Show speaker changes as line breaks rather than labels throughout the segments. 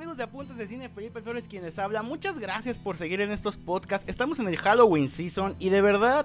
amigos de Apuntes de Cine? Felipe Flores quienes habla. Muchas gracias por seguir en estos podcasts. Estamos en el Halloween Season y de verdad,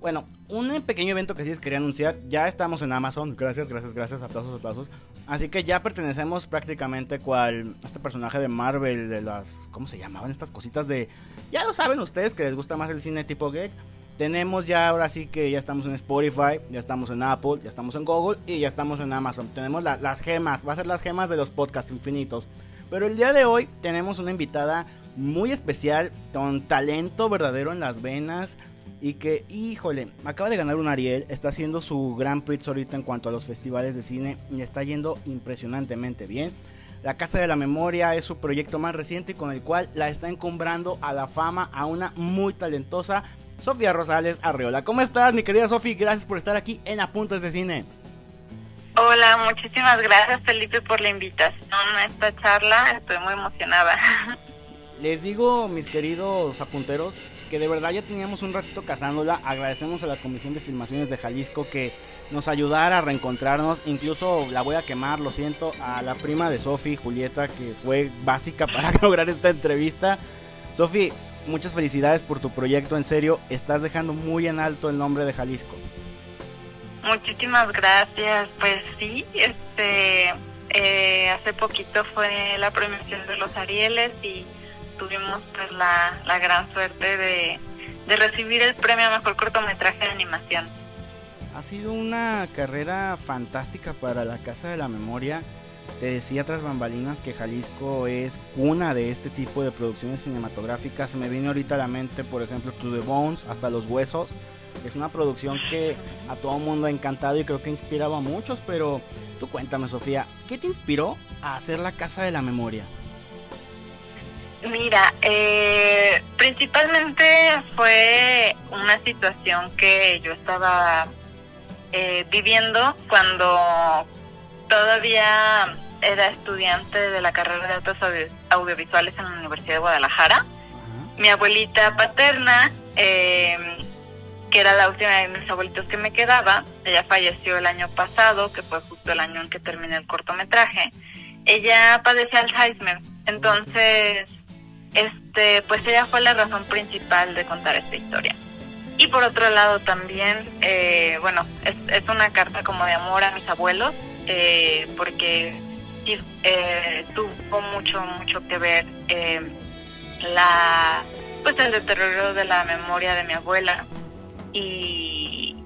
bueno, un pequeño evento que sí les quería anunciar. Ya estamos en Amazon. Gracias, gracias, gracias. Aplausos, aplausos. Así que ya pertenecemos prácticamente cual este personaje de Marvel de las ¿cómo se llamaban estas cositas de ya lo saben ustedes que les gusta más el cine tipo geek? Tenemos ya ahora sí que ya estamos en Spotify, ya estamos en Apple, ya estamos en Google y ya estamos en Amazon. Tenemos las gemas, va a ser las gemas de los podcasts infinitos. Pero el día de hoy tenemos una invitada muy especial, con talento verdadero en las venas. Y que, híjole, acaba de ganar un Ariel, está haciendo su Grand Prix ahorita en cuanto a los festivales de cine y está yendo impresionantemente bien. La Casa de la Memoria es su proyecto más reciente con el cual la está encumbrando a la fama a una muy talentosa Sofía Rosales Arreola. ¿Cómo estás, mi querida Sofía? Gracias por estar aquí en Apuntes de Cine.
Hola, muchísimas gracias Felipe por la invitación a esta charla. Estoy muy emocionada.
Les digo, mis queridos apunteros, que de verdad ya teníamos un ratito cazándola. Agradecemos a la Comisión de Filmaciones de Jalisco que nos ayudara a reencontrarnos. Incluso la voy a quemar, lo siento, a la prima de Sofi, Julieta, que fue básica para lograr esta entrevista. Sofi, muchas felicidades por tu proyecto, en serio, estás dejando muy en alto el nombre de Jalisco.
Muchísimas gracias, pues sí, este, eh, hace poquito fue la premiación de los Arieles y tuvimos pues la, la gran suerte de, de recibir el premio a mejor cortometraje de animación.
Ha sido una carrera fantástica para la Casa de la Memoria te decía tras bambalinas que Jalisco es cuna de este tipo de producciones cinematográficas. Me viene ahorita a la mente, por ejemplo, To the Bones, hasta Los Huesos. Es una producción que a todo mundo ha encantado y creo que inspiraba a muchos, pero tú cuéntame, Sofía, ¿qué te inspiró a hacer la Casa de la Memoria?
Mira, eh, principalmente fue una situación que yo estaba eh, viviendo cuando todavía era estudiante de la carrera de artes audiovisuales en la Universidad de Guadalajara. Mi abuelita paterna, em, que era la última de mis abuelitos que me quedaba, ella falleció el año pasado, que fue justo el año en que terminé el cortometraje. Ella padecía Alzheimer, entonces, este, pues ella fue la razón principal de contar esta historia. Y por otro lado también, eh, bueno, es, es una carta como de amor a mis abuelos, eh, porque eh, tuvo mucho, mucho que ver eh, la, pues el deterioro de la memoria de mi abuela y,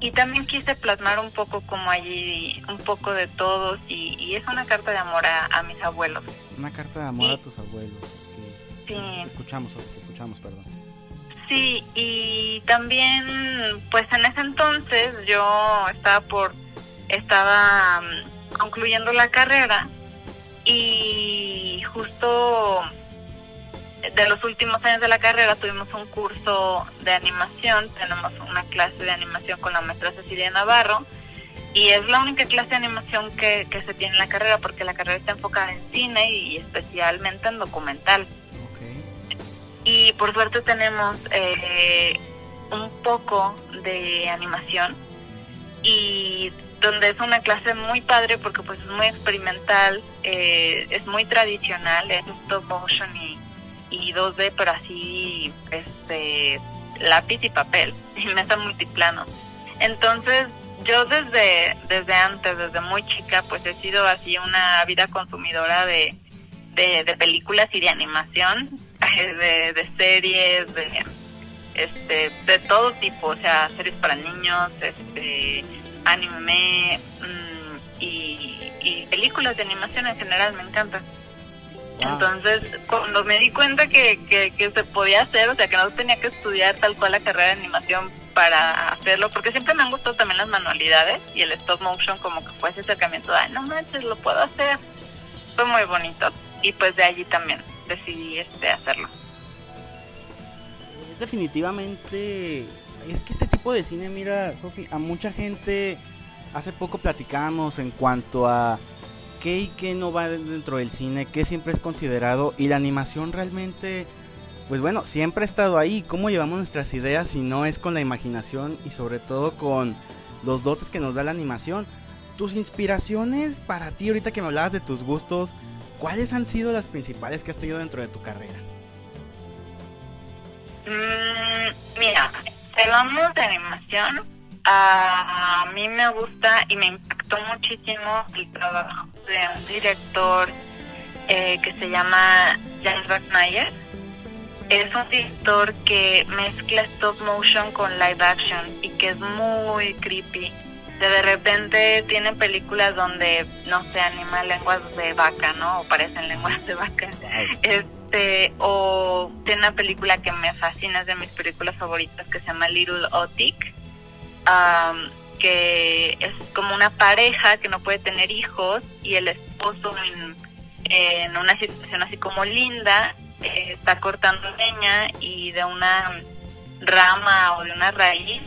y también quise plasmar un poco como allí, un poco de todos y, es una carta de amor a, mis abuelos.
Una carta de amor a tus abuelos. sí. escuchamos, escuchamos, perdón.
Sí, y también, pues en ese entonces yo estaba por estaba mm, concluyendo la carrera y justo de los últimos años de la carrera tuvimos un curso de animación, tenemos una clase de animación con la maestra Cecilia Navarro y es la única clase de animación que, se tiene en la carrera porque la carrera está enfocada en cine y especialmente en documental. Y por suerte tenemos eh, un poco de animación y donde es una clase muy padre porque pues es muy experimental, eh, es muy tradicional, es stop motion y, 2D, pero así este lápiz y papel y mesa multiplano. Entonces yo desde, desde antes, desde muy chica, pues he sido así una vida consumidora de, de, películas y de animación, de, de series, de este de todo tipo, o sea, series para niños, este anime mm, y, películas de animación en general, me encantan. Entonces, cuando me di cuenta que, que, se podía hacer, o sea, que no tenía que estudiar tal cual la carrera de animación para hacerlo, porque siempre me han gustado también las manualidades y el stop motion como que fue ese acercamiento de, no manches, lo puedo hacer. Fue muy bonito y pues de allí también decidí este hacerlo.
Definitivamente es que este tipo de cine, mira, Sofi, a mucha gente hace poco platicamos en cuanto a qué y qué no va dentro del cine, qué siempre es considerado y la animación realmente, pues bueno, siempre ha estado ahí. ¿Cómo llevamos nuestras ideas si no es con la imaginación y sobre todo con los dotes que nos da la animación? Tus inspiraciones para ti, ahorita que me hablabas de tus gustos, ¿cuáles han sido las principales que has tenido dentro de tu carrera?
Mm, mira, hablamos de animación. A, mí me gusta y me impactó muchísimo el trabajo de un director eh, que se llama Jan Mayer. Es un director que mezcla stop motion con live action y que es muy creepy. De repente tiene películas donde no se anima lenguas de vaca, ¿no? O parecen lenguas de vaca. Este, o tiene una película que me fascina, es de mis películas favoritas, que se llama Little Otik, que es como una pareja que no puede tener hijos y el esposo en, una situación así como linda eh, está cortando leña y de una rama o de una raíz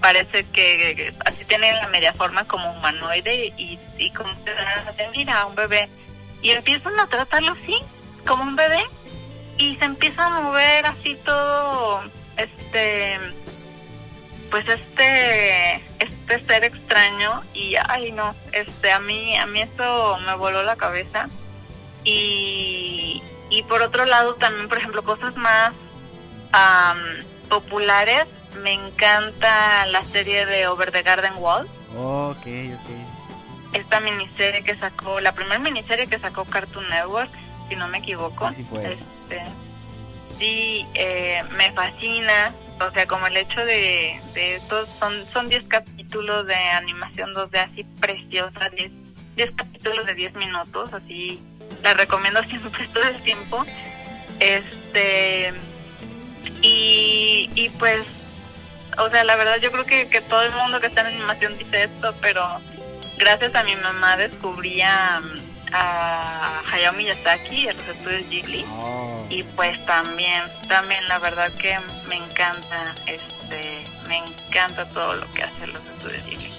parece que, así tiene la media forma como humanoide y, y como te mira un bebé y empiezan a tratarlo así como un bebé y se empieza a mover así todo este pues este este ser extraño y ay no este a mí a mí eso me voló la cabeza y y por otro lado también por ejemplo cosas más populares me encanta la serie de Over the Garden Wall
ok ok
esta miniserie que sacó la primera miniserie que sacó Cartoon Network si no me equivoco.
Así fue.
Este, sí, eh, me fascina. O sea, como el hecho de, de estos, son son 10 capítulos de animación 2D así preciosa, 10 capítulos de 10 minutos, así la recomiendo siempre todo el tiempo. Este, y, y pues, o sea, la verdad yo creo que, que todo el mundo que está en animación dice esto, pero gracias a mi mamá descubría a Hayao Miyazaki, a los estudios Ghibli. Oh. Y pues también, también la verdad que me encanta, este, me encanta todo lo que hacen los estudios Ghibli.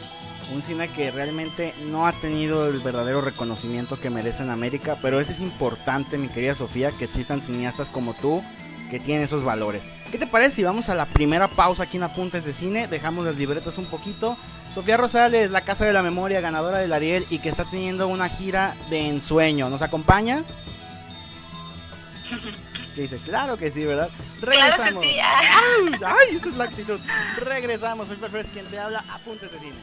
Un cine que realmente no ha tenido el verdadero reconocimiento que merece en América, pero eso es importante, mi querida Sofía, que existan cineastas como tú que tienen esos valores. ¿Qué te parece si vamos a la primera pausa aquí en Apuntes de Cine? Dejamos las libretas un poquito Sofía Rosales, la Casa de la Memoria, ganadora del Ariel y que está teniendo una gira de ensueño. ¿Nos acompañas? Que dice, claro que sí, ¿verdad?
Regresamos.
Ay, ay, esa es la actitud. Regresamos. Soy Fer quien te habla. Apuntes de cine.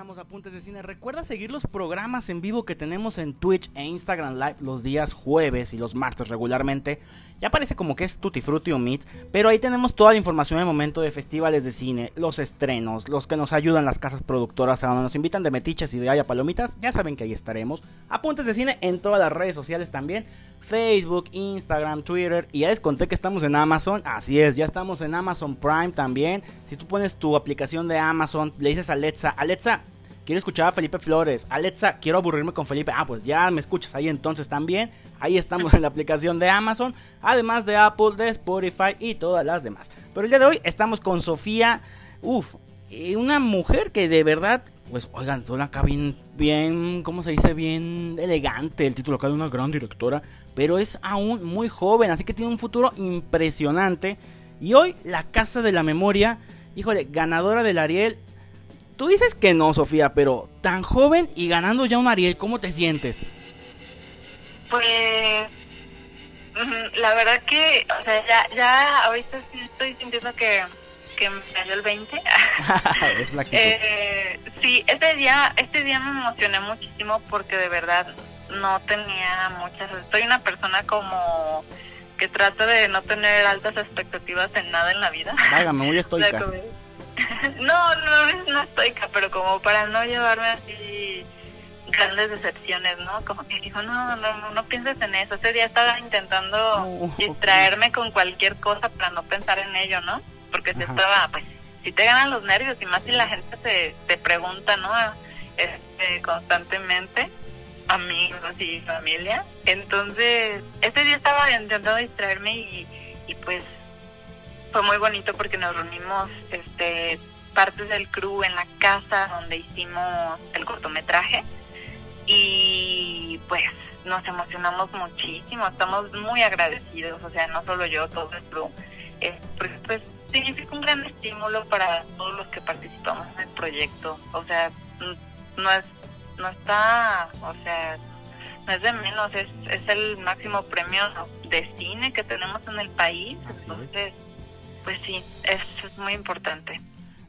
Regresamos a Puntes de Cine. Recuerda seguir los programas en vivo que tenemos en Twitch e Instagram Live los días jueves y los martes regularmente. Ya parece como que es Tutti Frutti o Meet, pero ahí tenemos toda la información en el momento de festivales de cine, los estrenos, los que nos ayudan las casas productoras a donde nos invitan de metiches y de haya palomitas. Ya saben que ahí estaremos. Apuntes de cine en todas las redes sociales también. Facebook, Instagram, Twitter. Y ya les conté que estamos en Amazon. Así es, ya estamos en Amazon Prime también. Si tú pones tu aplicación de Amazon, le dices a Alexa, Alexa, quiero escuchar a Felipe Flores. Alexa, quiero aburrirme con Felipe. Ah, pues ya me escuchas ahí entonces también. Ahí estamos en la aplicación de Amazon, además de Apple, de Spotify y todas las demás. Pero el día de hoy estamos con Sofía, uff, una mujer que de verdad, pues oigan, son acá bien, bien, ¿cómo se dice? Bien elegante el título acá de una gran directora, pero es aún muy joven, así que tiene un futuro impresionante. Y hoy la Casa de la Memoria, híjole, ganadora del Ariel, Tú dices que no, Sofía, pero tan joven y ganando ya un Ariel, ¿cómo te sientes?
Pues la verdad que, o sea, ya, ya ahorita sí estoy sintiendo que, que me cayó el 20.
es la
eh, sí, este día, este día me emocioné muchísimo porque de verdad no tenía muchas. Soy una persona como que trata de no tener altas expectativas en nada en la vida.
Vágame, muy estoica.
no, no una estoica, pero como para no llevarme así grandes decepciones, ¿no? Como que dijo, no, no, no pienses en eso. Ese día estaba intentando distraerme con cualquier cosa para no pensar en ello, ¿no? Porque si estaba, pues, si te ganan los nervios y más si la gente te, te pregunta, ¿no? Este, constantemente, amigos y familia. Entonces, ese día estaba intentando distraerme y, y pues fue muy bonito porque nos reunimos este parte del crew en la casa donde hicimos el cortometraje y pues nos emocionamos muchísimo, estamos muy agradecidos, o sea, no solo yo, todo el crew, porque pues significa un gran estímulo para todos los que participamos en el proyecto, o sea, no es, no está, o sea, no es de menos, es, es el máximo premio de cine que tenemos en el país, entonces, pues sí, es, muy importante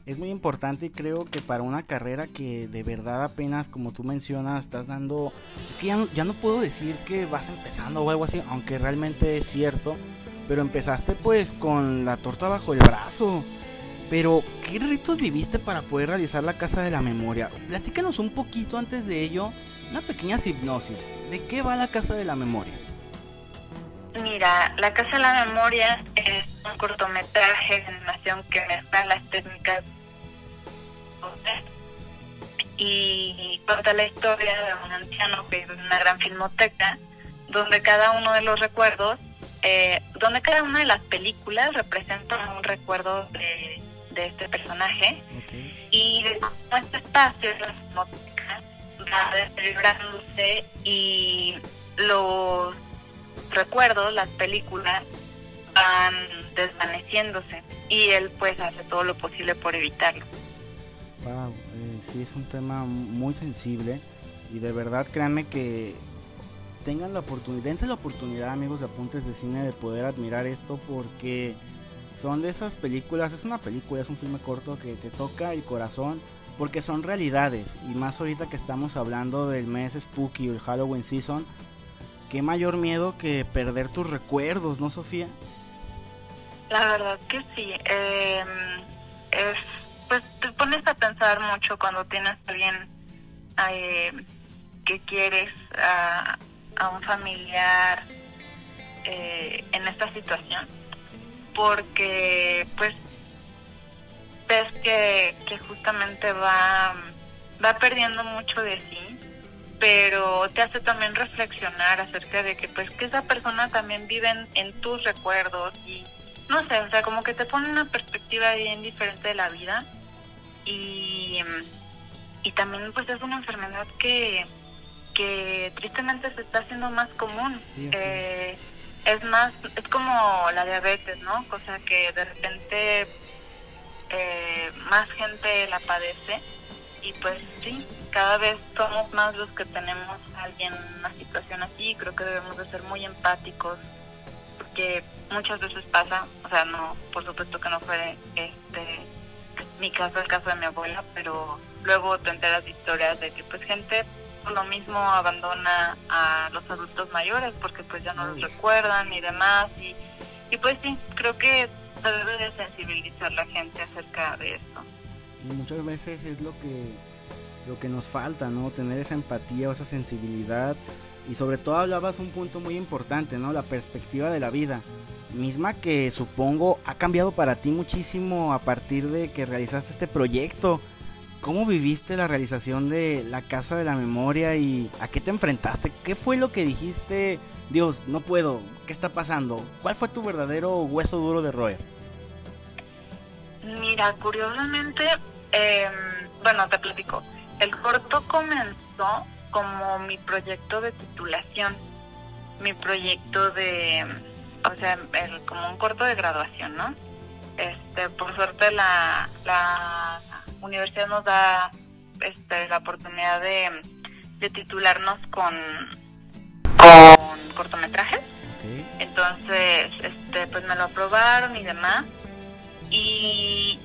es muy importante y creo que para una carrera que de verdad apenas, como tú mencionas, estás dando... Es que ya no, ya no puedo decir que vas empezando o algo así, aunque realmente es cierto, pero empezaste pues con la torta bajo el brazo. Pero, ¿qué ritos viviste para poder realizar la Casa de la Memoria? Platícanos un poquito antes de ello, una pequeña hipnosis. ¿De qué va la Casa de la Memoria?
Mira, La Casa de la Memoria es un cortometraje de animación que mezcla las técnicas y cuenta la historia de un anciano que vive en una gran filmoteca donde cada uno de los recuerdos, eh, donde cada una de las películas representa un recuerdo de, este personaje. Y de cómo este espacio, la filmoteca, va deteriorándose y los recuerdos, las películas, van desvaneciéndose y él pues hace todo lo posible por evitarlo.
Wow, eh, sí es un tema muy sensible y de verdad créanme que tengan la oportunidad, dense la oportunidad amigos de Apuntes de Cine de poder admirar esto porque son de esas películas, es una película, es un filme corto que te toca el corazón porque son realidades y más ahorita que estamos hablando del mes spooky o el Halloween season, qué mayor miedo que perder tus recuerdos, ¿no, Sofía?
La verdad que sí. Em, es, pues te pones a pensar mucho cuando tienes a alguien eh, que quieres, a, un familiar eh, en esta situación, porque pues ves que, que justamente va, va perdiendo mucho de sí pero te hace también reflexionar acerca de que pues que esa persona también vive en, tus recuerdos y no sé, o sea, como que te pone una perspectiva bien diferente de la vida y, y también pues es una enfermedad que, que tristemente se está haciendo más común. eh, es más, es como la diabetes, ¿no? Cosa que de repente eh, más gente la padece y pues sí, cada vez somos más los que tenemos a alguien en una situación así, creo que debemos de ser muy empáticos, porque muchas veces pasa, o sea, no, por supuesto que no fue este mi caso, el caso de mi abuela, pero luego te enteras de historias de que pues gente por lo mismo abandona a los adultos mayores porque pues ya no los recuerdan y demás y, y pues sí, creo que se debe de sensibilizar la gente acerca de esto.
Y muchas veces es lo que lo que nos falta, ¿no? Tener esa empatía o esa sensibilidad. Y sobre todo hablabas un punto muy importante, ¿no? La perspectiva de la vida. Misma que supongo ha cambiado para ti muchísimo a partir de que realizaste este proyecto. ¿Cómo viviste la realización de la Casa de la Memoria y a qué te enfrentaste? ¿Qué fue lo que dijiste? Dios, no puedo. ¿Qué está pasando? ¿Cuál fue tu verdadero hueso duro de roer?
Mira, curiosamente, em, bueno, te platico. El corto comenzó como mi proyecto de titulación, mi proyecto de, o sea, como un corto de graduación, ¿no? Este, por suerte la, la universidad nos da este, la oportunidad de, de titularnos con, con cortometrajes. Entonces, este, pues me lo aprobaron y demás. Y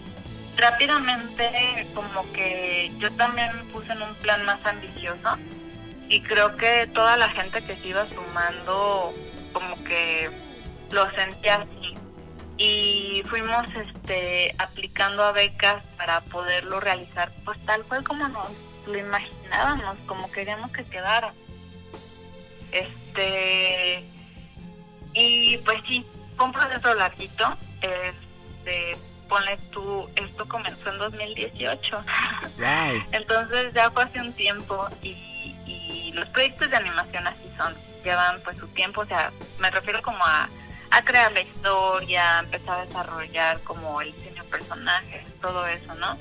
rápidamente como que yo también me puse en un plan más ambicioso y creo que toda la gente que se iba sumando como que lo sentía así. Y fuimos este aplicando a becas para poderlo realizar pues tal cual como nos lo imaginábamos como queríamos que quedara. Este y pues sí fue un proceso larguito este ponle tú, esto comenzó en 2018. Entonces ya fue hace un tiempo y, los proyectos de animación así son, llevan pues su tiempo, o sea, me refiero como a, a crear la historia, empezar a desarrollar como el diseño personajes, todo eso, ¿no?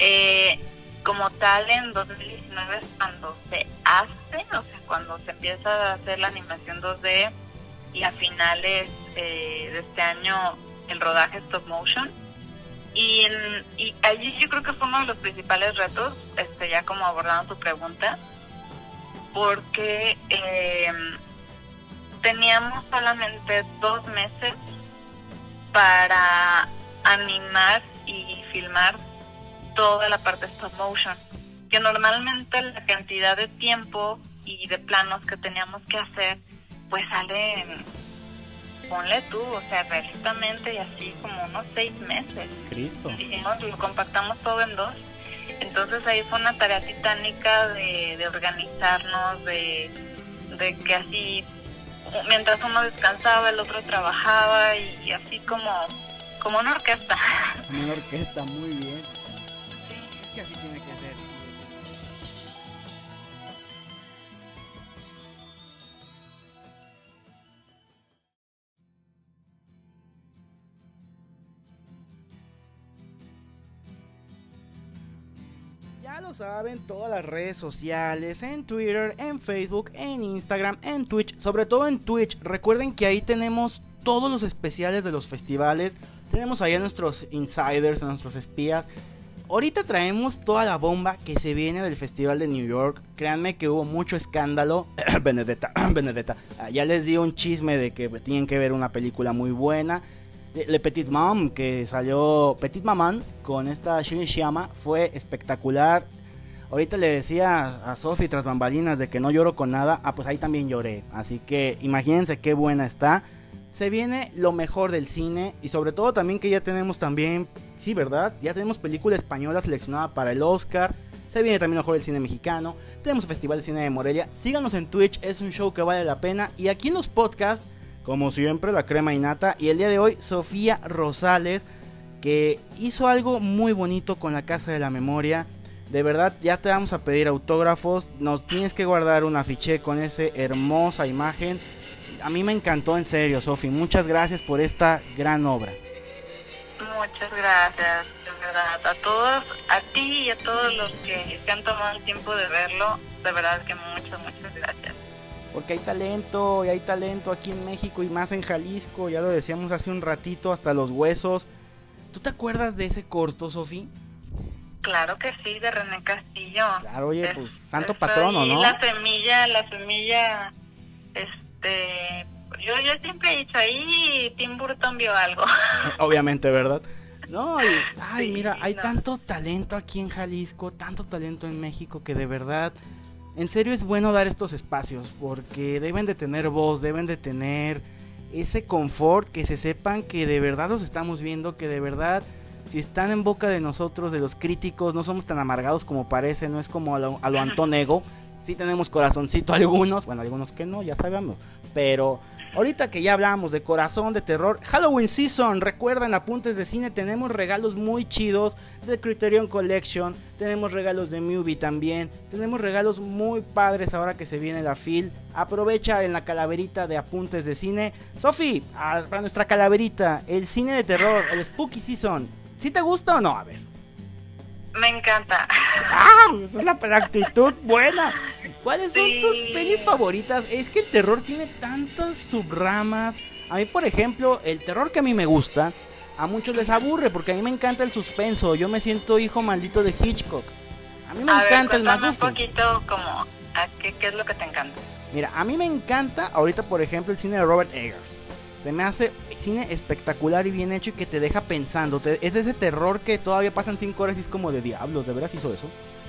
Eh, como tal, en 2019 es cuando se hace, o sea, cuando se empieza a hacer la animación 2D y a finales eh, de este año el rodaje stop motion. Y, y allí yo creo que fue uno de los principales retos, este, ya como abordando tu pregunta, porque eh, teníamos solamente dos meses para animar y filmar toda la parte stop motion, que normalmente la cantidad de tiempo y de planos que teníamos que hacer, pues salen, ponle tú, o sea, realistamente y así como unos seis meses.
Cristo.
Dijimos, lo compactamos todo en dos. Entonces ahí fue una tarea titánica de, de organizarnos, de, de que así, mientras uno descansaba, el otro trabajaba y, así como, como una orquesta.
Una orquesta, muy bien. es que así tiene que Ya lo saben, todas las redes sociales, en Twitter, en Facebook, en Instagram, en Twitch, sobre todo en Twitch. Recuerden que ahí tenemos todos los especiales de los festivales. Tenemos ahí a nuestros insiders, a nuestros espías. Ahorita traemos toda la bomba que se viene del Festival de New York. Créanme que hubo mucho escándalo. Benedetta, Benedetta. Ah, Ya les di un chisme de que tienen que ver una película muy buena. Le Petit Mom, que salió Petit Maman con esta Shinichiyama, fue espectacular. Ahorita le decía a Sophie tras bambalinas de que no lloro con nada. Ah, pues ahí también lloré. Así que imagínense qué buena está. Se viene lo mejor del cine y sobre todo también que ya tenemos también, sí, ¿verdad? Ya tenemos película española seleccionada para el Oscar. Se viene también lo mejor del cine mexicano. Tenemos Festival de Cine de Morelia. Síganos en Twitch, es un show que vale la pena. Y aquí en los podcasts, como siempre, la crema innata. Y el día de hoy, Sofía Rosales, que hizo algo muy bonito con la Casa de la Memoria. De verdad, ya te vamos a pedir autógrafos. Nos tienes que guardar un afiche con esa hermosa imagen. A mí me encantó en serio, Sofi. Muchas gracias por esta gran obra.
Muchas gracias, de verdad. A todos, a ti y a todos los que se han tomado el tiempo de verlo, de verdad que muchas, muchas gracias.
Porque hay talento, y hay talento aquí en México y más en Jalisco. Ya lo decíamos hace un ratito, hasta los huesos. ¿Tú te acuerdas de ese corto, Sofi?
Claro que sí, de René Castillo.
Claro, oye,
Es-
pues santo patrono, ¿no?
La semilla, la semilla, este, yo, yo siempre he dicho ahí, Tim Burton vio algo.
Obviamente, ¿verdad? No, y, ay,
Sí,
mira, hay
no.
tanto talento aquí en Jalisco, tanto talento en México que de verdad, en serio es bueno dar estos espacios porque deben de tener voz, deben de tener ese confort, que se sepan que de verdad los estamos viendo, que de verdad, si están en boca de nosotros, de los críticos, no somos tan amargados como parece, no es como a lo, a lo Antonego, sí tenemos corazoncito algunos, bueno, algunos que no, ya sabemos, pero ahorita que ya hablamos de corazón, de terror, Halloween Season, recuerden, apuntes de cine, tenemos regalos muy chidos de Criterion Collection, tenemos regalos de Movie también, tenemos regalos muy padres ahora que se viene la FIL, aprovecha en la calaverita de apuntes de cine, Sofi, ah, para nuestra calaverita, el cine de terror, el Spooky Season, ¿sí te gusta o no? A ver.
Me encanta.
¡Ah! Esa es la la actitud buena. ¿Cuáles son
Sí.
tus pelis favoritas? Es que el terror tiene tantas subramas. A mí, por ejemplo, el terror que a mí me gusta, a muchos les aburre porque a mí me encanta el suspenso. Yo me siento hijo maldito de Hitchcock. A mí me
a ver,
encanta el
cuéntame un poquito como, ¿a qué, qué es lo que te encanta?
Mira, a mí me encanta ahorita, por ejemplo, el cine de Robert Eggers. Se me hace cine espectacular y bien hecho y que te deja pensando. Te- es ese terror que todavía pasan 5 horas y es como de diablos, ¿de veras hizo eso?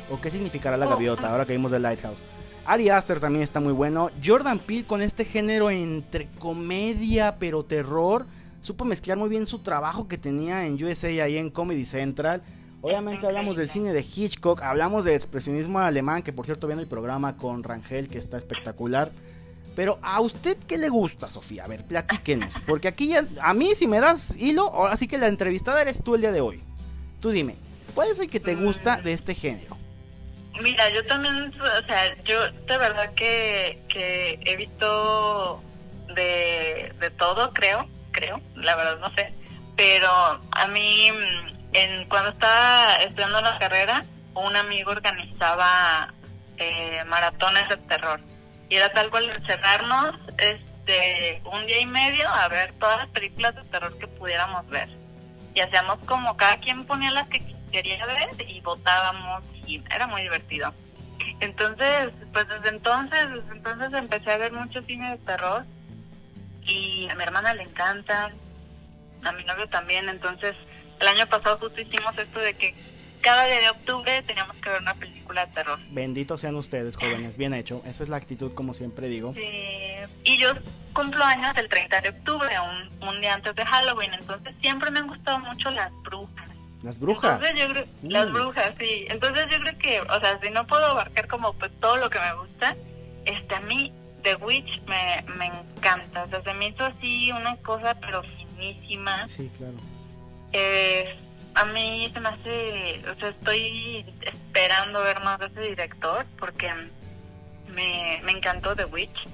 ¿O qué significará la
Oh.
gaviota ahora que vimos de Lighthouse? Ari Aster también está muy bueno. Jordan Peele con este género entre comedia pero terror. Supo mezclar muy bien su trabajo que tenía en USA y ahí en Comedy Central. Obviamente hablamos del cine de Hitchcock, hablamos de expresionismo alemán, que por cierto viene el programa con Rangel, que está espectacular. Pero a usted qué le gusta, Sofía? A ver, platíquenos. Porque aquí ya, a mí si me das hilo, ahora sí que la entrevistada eres tú el día de hoy. Tú dime, ¿cuál es el que te gusta de este género?
Mira, yo también, o sea, yo de verdad que, que he visto de, de todo, creo, creo, la verdad no sé, pero a mí, en, cuando estaba estudiando la carrera, un amigo organizaba eh, maratones de terror. Era tal cual encerrarnos este, un día y medio a ver todas las películas de terror que pudiéramos ver. Y hacíamos como cada quien ponía las que quería ver y votábamos y era muy divertido. Entonces, pues desde entonces, desde entonces empecé a ver mucho cine de terror y a mi hermana le encanta, a mi novio también, entonces el año pasado justo hicimos esto de que cada día de octubre teníamos que ver una película de terror.
Benditos sean ustedes, jóvenes, bien hecho, esa es la actitud como siempre digo.
Sí, y yo cumplo años el 30 de octubre, un, un día antes de Halloween, entonces siempre me han gustado mucho las brujas.
Las brujas.
Entonces yo creo, las brujas, sí. Entonces yo creo que, o sea, si no puedo abarcar como pues todo lo que me gusta, este a mí The Witch me, me encanta. O sea, se me hizo así una cosa pero finísima.
Sí, claro.
Eh, a mí se me hace, o sea, estoy esperando ver más de ese director porque me, me encantó The Witch.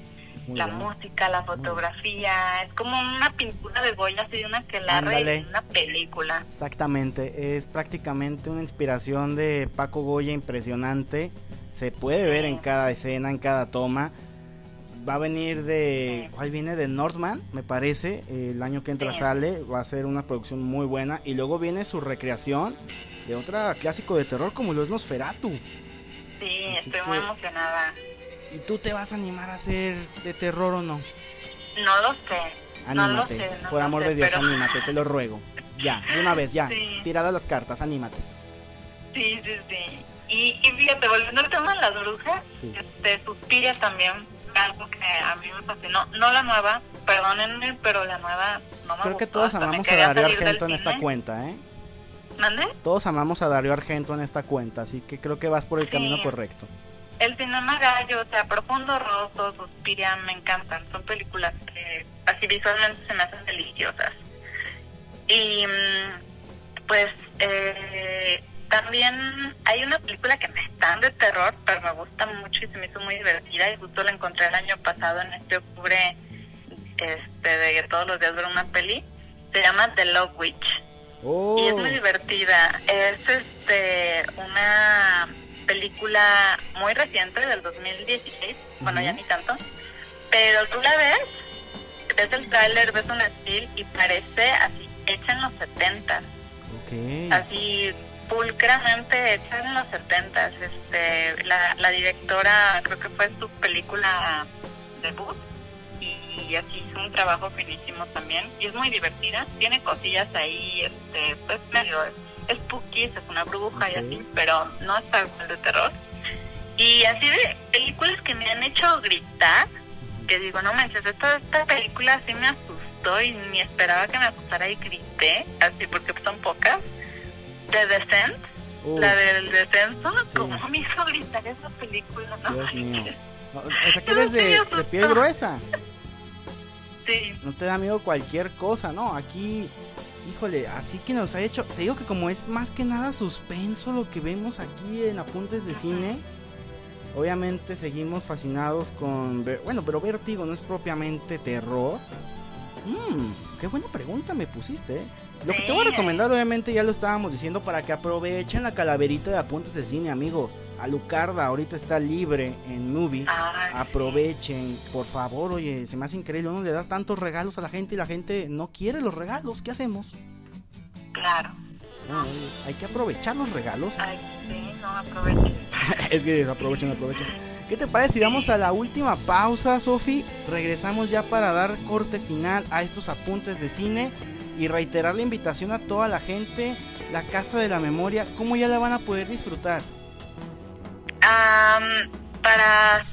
Muy
la música, la fotografía, es como una pintura de Goya, así de una que la en una película.
Exactamente, es prácticamente una inspiración de Paco Goya impresionante. Se puede ver en cada escena, en cada toma. Va a venir de. ¿Cuál viene? De Northman, me parece. El año que entra
Sí.
sale. Va a ser una producción muy buena. Y luego viene su recreación de otra clásico de terror como lo es Nosferatu.
Sí,
Así
estoy
que-
muy emocionada.
¿Y tú te vas a animar a hacer de terror o no?
No lo sé. No lo
Anímate.
sé, no
por amor
sé,
de Dios,
pero-
anímate, te lo ruego. Ya, de una vez, ya.
Sí.
Tiradas las cartas, anímate.
Sí, sí, sí. Y, y fíjate, volviendo al tema de las brujas,
Sí.
este, Suspiria también, algo que a mí me fascinó. No la nueva, perdónenme, pero la nueva no me
Creo que
gustó,
todos
hasta me
amamos a Darío Argento en esta cuenta, ¿eh?
¿Mande?
Todos amamos a Darío Argento en esta cuenta, así que creo que vas por el
Sí.
camino correcto.
El cinema gallo, o sea, Profundo Rosso, Suspiria, me encantan. Son películas que así visualmente se me hacen deliciosas. Y mm, pues eh, también hay una película que es tan de terror, pero me gusta mucho y se me hizo muy divertida y justo la encontré el año pasado en este octubre este de que todos los días ver una peli. Se llama The Love Witch.
Oh,
Y es muy divertida. Es este una película muy reciente del 2016, bueno, ya
Ujú.
ni tanto, pero tú la ves, ves el tráiler, ves un estilo y parece así hecha en los 70,
ok.
así pulcramente hecha en los 70. Este, la, la directora creo que fue su película debut y así hizo un trabajo finísimo también y es muy divertida tiene cosillas ahí este pues medio spooky es una bruja y así pero no está de terror. Y así de películas que me han hecho gritar que digo no manches esta, esta película sí me asustó y ni esperaba que me asustara y grité así porque son pocas The Descent
Uh,
la del descenso
Sí.
como me hizo gritar esa película no
Dios mío. No, o sea que eres de, de piel gruesa.
sí
No te da miedo cualquier cosa, ¿no? Aquí, híjole, así que nos ha hecho. Te digo que como es más que nada suspenso lo que vemos aquí en Apuntes de Cine. Obviamente seguimos fascinados con. Bueno, pero Vértigo no es propiamente terror. Mmm, qué buena pregunta me pusiste, ¿eh? Lo que te voy a recomendar, obviamente, ya lo estábamos diciendo para que aprovechen la calaverita de Apuntes de Cine, amigos. Alucarda ahorita está libre en Movie. Aprovechen, por favor, oye, se me hace increíble, uno le da tantos regalos a la gente y la gente no quiere los regalos, ¿qué hacemos?
claro
No, hay que aprovechar los regalos.
Ay, sí, no aprovechen.
es que aprovechen, aprovechen. ¿Qué te parece si vamos a la última pausa, Sofi? Regresamos ya para dar corte final a estos apuntes de cine y reiterar la invitación a toda la gente, la Casa de la Memoria, ¿cómo ya la van a poder disfrutar?
Am, para.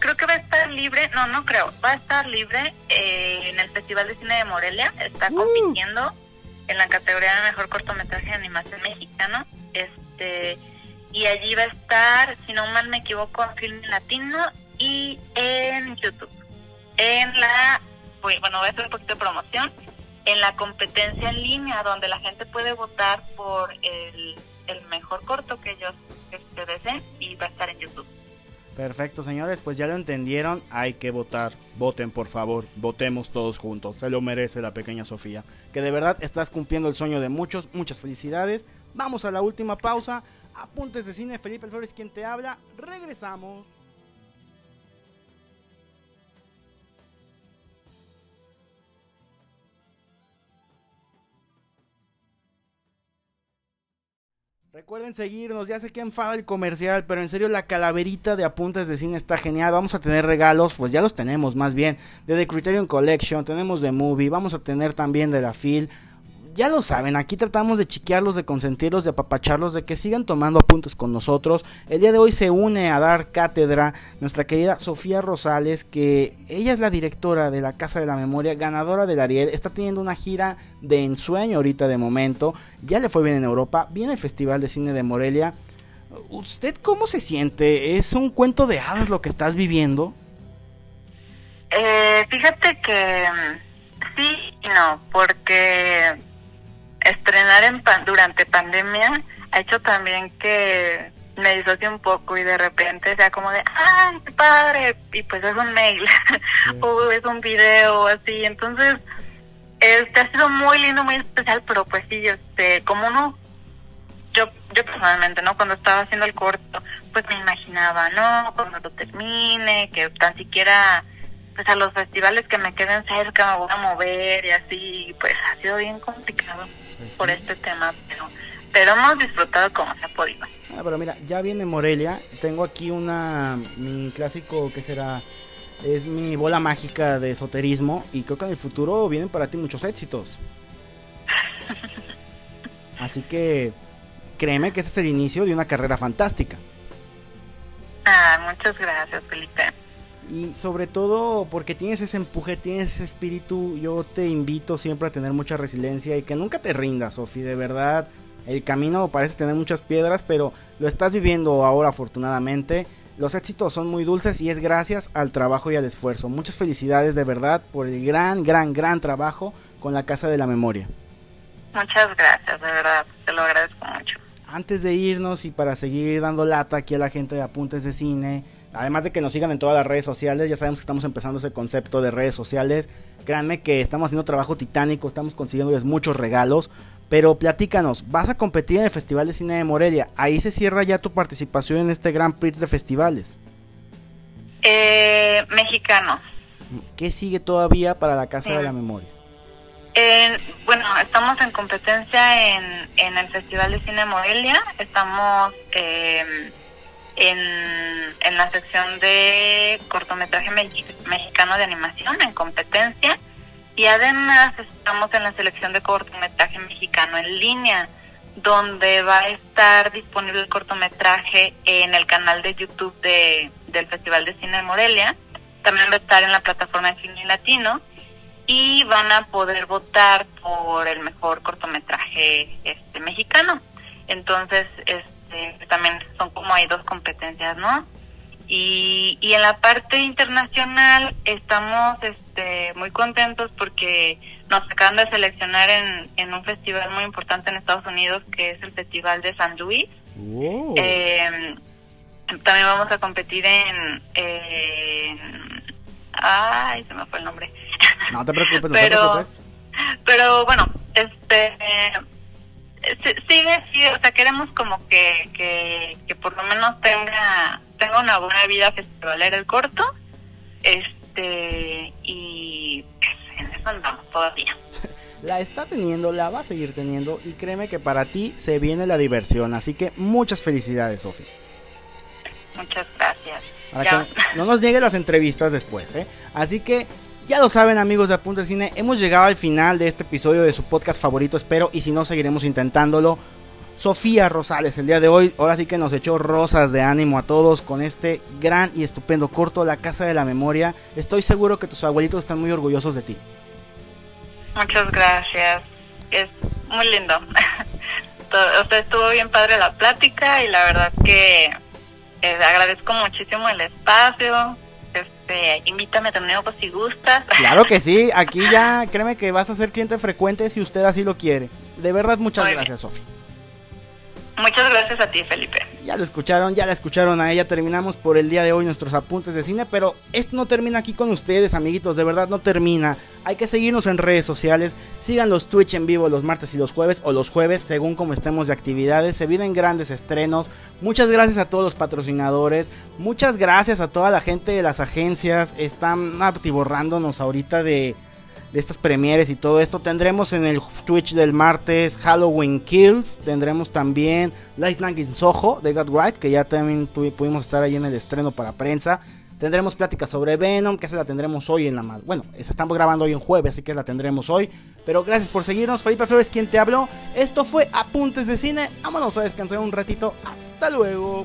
Creo que va a estar libre, no, no creo, va a estar libre eh, en el Festival de Cine de Morelia. Está
Uh.
compitiendo en la categoría de mejor cortometraje de animación mexicano. Este. Y allí va a estar, si no mal me equivoco, en Film Latino y en YouTube. En la. Bueno, voy a hacer un poquito de promoción. En la competencia en línea, donde la gente puede votar por el, el mejor corto que ellos este, deseen y va a estar en YouTube.
Perfecto, señores, pues ya lo entendieron, hay que votar. Voten, por favor, votemos todos juntos. Se lo merece la pequeña Sofía. Que de verdad estás cumpliendo el sueño de muchos. Muchas felicidades. Vamos a la última pausa. Apuntes de cine, Felipe Flores quien te habla. Regresamos. Recuerden seguirnos, ya sé que enfada el comercial, pero en serio la calaverita de apuntes de cine está genial. Vamos a tener regalos, pues ya los tenemos más bien, de The Criterion Collection, tenemos de Movie, vamos a tener también de la Phil ya lo saben, aquí tratamos de chiquearlos, de consentirlos, de apapacharlos, de que sigan tomando apuntes con nosotros. El día de hoy se une a dar cátedra nuestra querida Sofía Rosales, que ella es la directora de la Casa de la Memoria, ganadora del Ariel, está teniendo una gira de ensueño ahorita de momento, ya le fue bien en Europa, viene el Festival de Cine de Morelia. ¿Usted cómo se siente? ¿Es un cuento de hadas lo que estás viviendo?
Eh, fíjate que mm, sí y no, porque estrenar en durante pandemia ha hecho también que me disocie un poco y de repente sea como de, ¡ay, qué padre! Y pues es un mail o es un video así. Entonces, este ha sido muy lindo, muy especial, pero pues sí, este, como uno, yo, yo personalmente, ¿no? Cuando estaba haciendo el corto, pues me imaginaba, ¿no? Cuando lo termine, que tan siquiera pues a los festivales que me queden cerca me voy a mover y así, pues ha sido bien complicado. Pues por este tema, pero, pero hemos disfrutado como se ha podido.
Ah, pero mira, ya viene Morelia, tengo aquí una, mi clásico, que será? Es mi bola mágica de esoterismo y creo que en el futuro vienen para ti muchos éxitos. Así que créeme que ese es el inicio de una carrera fantástica.
Ah, muchas gracias, Felipe.
Y sobre todo porque tienes ese empuje, tienes ese espíritu, yo te invito siempre a tener mucha resiliencia y que nunca te rindas, Sofi, de verdad. El camino parece tener muchas piedras, pero lo estás viviendo ahora afortunadamente. Los éxitos son muy dulces y es gracias al trabajo y al esfuerzo. Muchas felicidades de verdad por el gran, gran, gran trabajo con la Casa de la Memoria.
Muchas gracias, de verdad, te lo agradezco mucho.
Antes de irnos y para seguir dando lata aquí a la gente de Apuntes de Cine, Además de que nos sigan en todas las redes sociales, ya sabemos que estamos empezando ese concepto de redes sociales. Créanme que estamos haciendo trabajo titánico, estamos consiguiéndoles muchos regalos. Pero platícanos, vas a competir en el Festival de Cine de Morelia. Ahí se cierra ya tu participación en este Grand Prix de festivales.
Eh, mexicano.
¿Qué sigue todavía para la Casa de la Memoria?
bueno, estamos en competencia en, en el Festival de Cine de Morelia. Estamos eh, en, en la sección de cortometraje mexicano de animación en competencia y además estamos en la selección de cortometraje mexicano en línea donde va a estar disponible el cortometraje en el canal de YouTube de, del Festival de Cine de Morelia, también va a estar en la plataforma de Cine Latino y van a poder votar por el mejor cortometraje este mexicano. Entonces, este este, también son como hay dos competencias, ¿no? Y, y en la parte internacional estamos este, muy contentos porque nos acaban de seleccionar en, en un festival muy importante en Estados Unidos que es el Festival de San Luis. Eh, también vamos a competir en, ay se me fue el nombre
no te preocupes no pero te preocupes.
pero bueno este sigue, sí, o sea, queremos como que, que, por lo menos tenga, tenga una buena vida festivalera el corto, este, y pues, en eso andamos todavía.
La está teniendo, la va a seguir teniendo, y créeme que para ti se viene la diversión, así que muchas felicidades, Sofía.
Muchas gracias.
no nos niegue las entrevistas después, ¿eh? Así que ya lo saben amigos de Apunte Cine, hemos llegado al final de este episodio de su podcast favorito, espero, y si no, seguiremos intentándolo. Sofía Rosales, el día de hoy, ahora sí que nos echó rosas de ánimo a todos con este gran y estupendo corto, La Casa de la Memoria. Estoy seguro que tus abuelitos están muy orgullosos de ti.
Muchas gracias, es muy lindo. o sea, estuvo bien padre la plática y la verdad que eh, agradezco muchísimo el espacio, este, invítame de nuevo si gustas.
Claro que sí, aquí ya créeme que vas a ser cliente frecuente si usted así lo quiere. De verdad, muchas gracias, Sofía.
Muchas gracias a ti, Felipe.
Ya lo escucharon, ya la escucharon a ella. Terminamos por el día de hoy nuestros apuntes de cine, pero esto no termina aquí con ustedes, amiguitos. De verdad no termina. Hay que seguirnos en redes sociales. Sigan los Twitch en vivo los martes y los jueves o los jueves, según como estemos de actividades. Se vienen grandes estrenos. Muchas gracias a todos los patrocinadores. Muchas gracias a toda la gente de las agencias. Están atiborrándonos ahorita de de estas premieres y todo esto. Tendremos en el Twitch del martes Halloween Kills. Tendremos también Light Night in Soho de God Right, que ya también pudimos estar ahí en el estreno para prensa. Tendremos pláticas sobre Venom, que se la tendremos hoy en la. Bueno, estamos grabando hoy en jueves, así que la tendremos hoy. Pero gracias por seguirnos. Felipe Flores, quien te habló. Esto fue Apuntes de Cine. Vámonos a descansar un ratito. Hasta luego.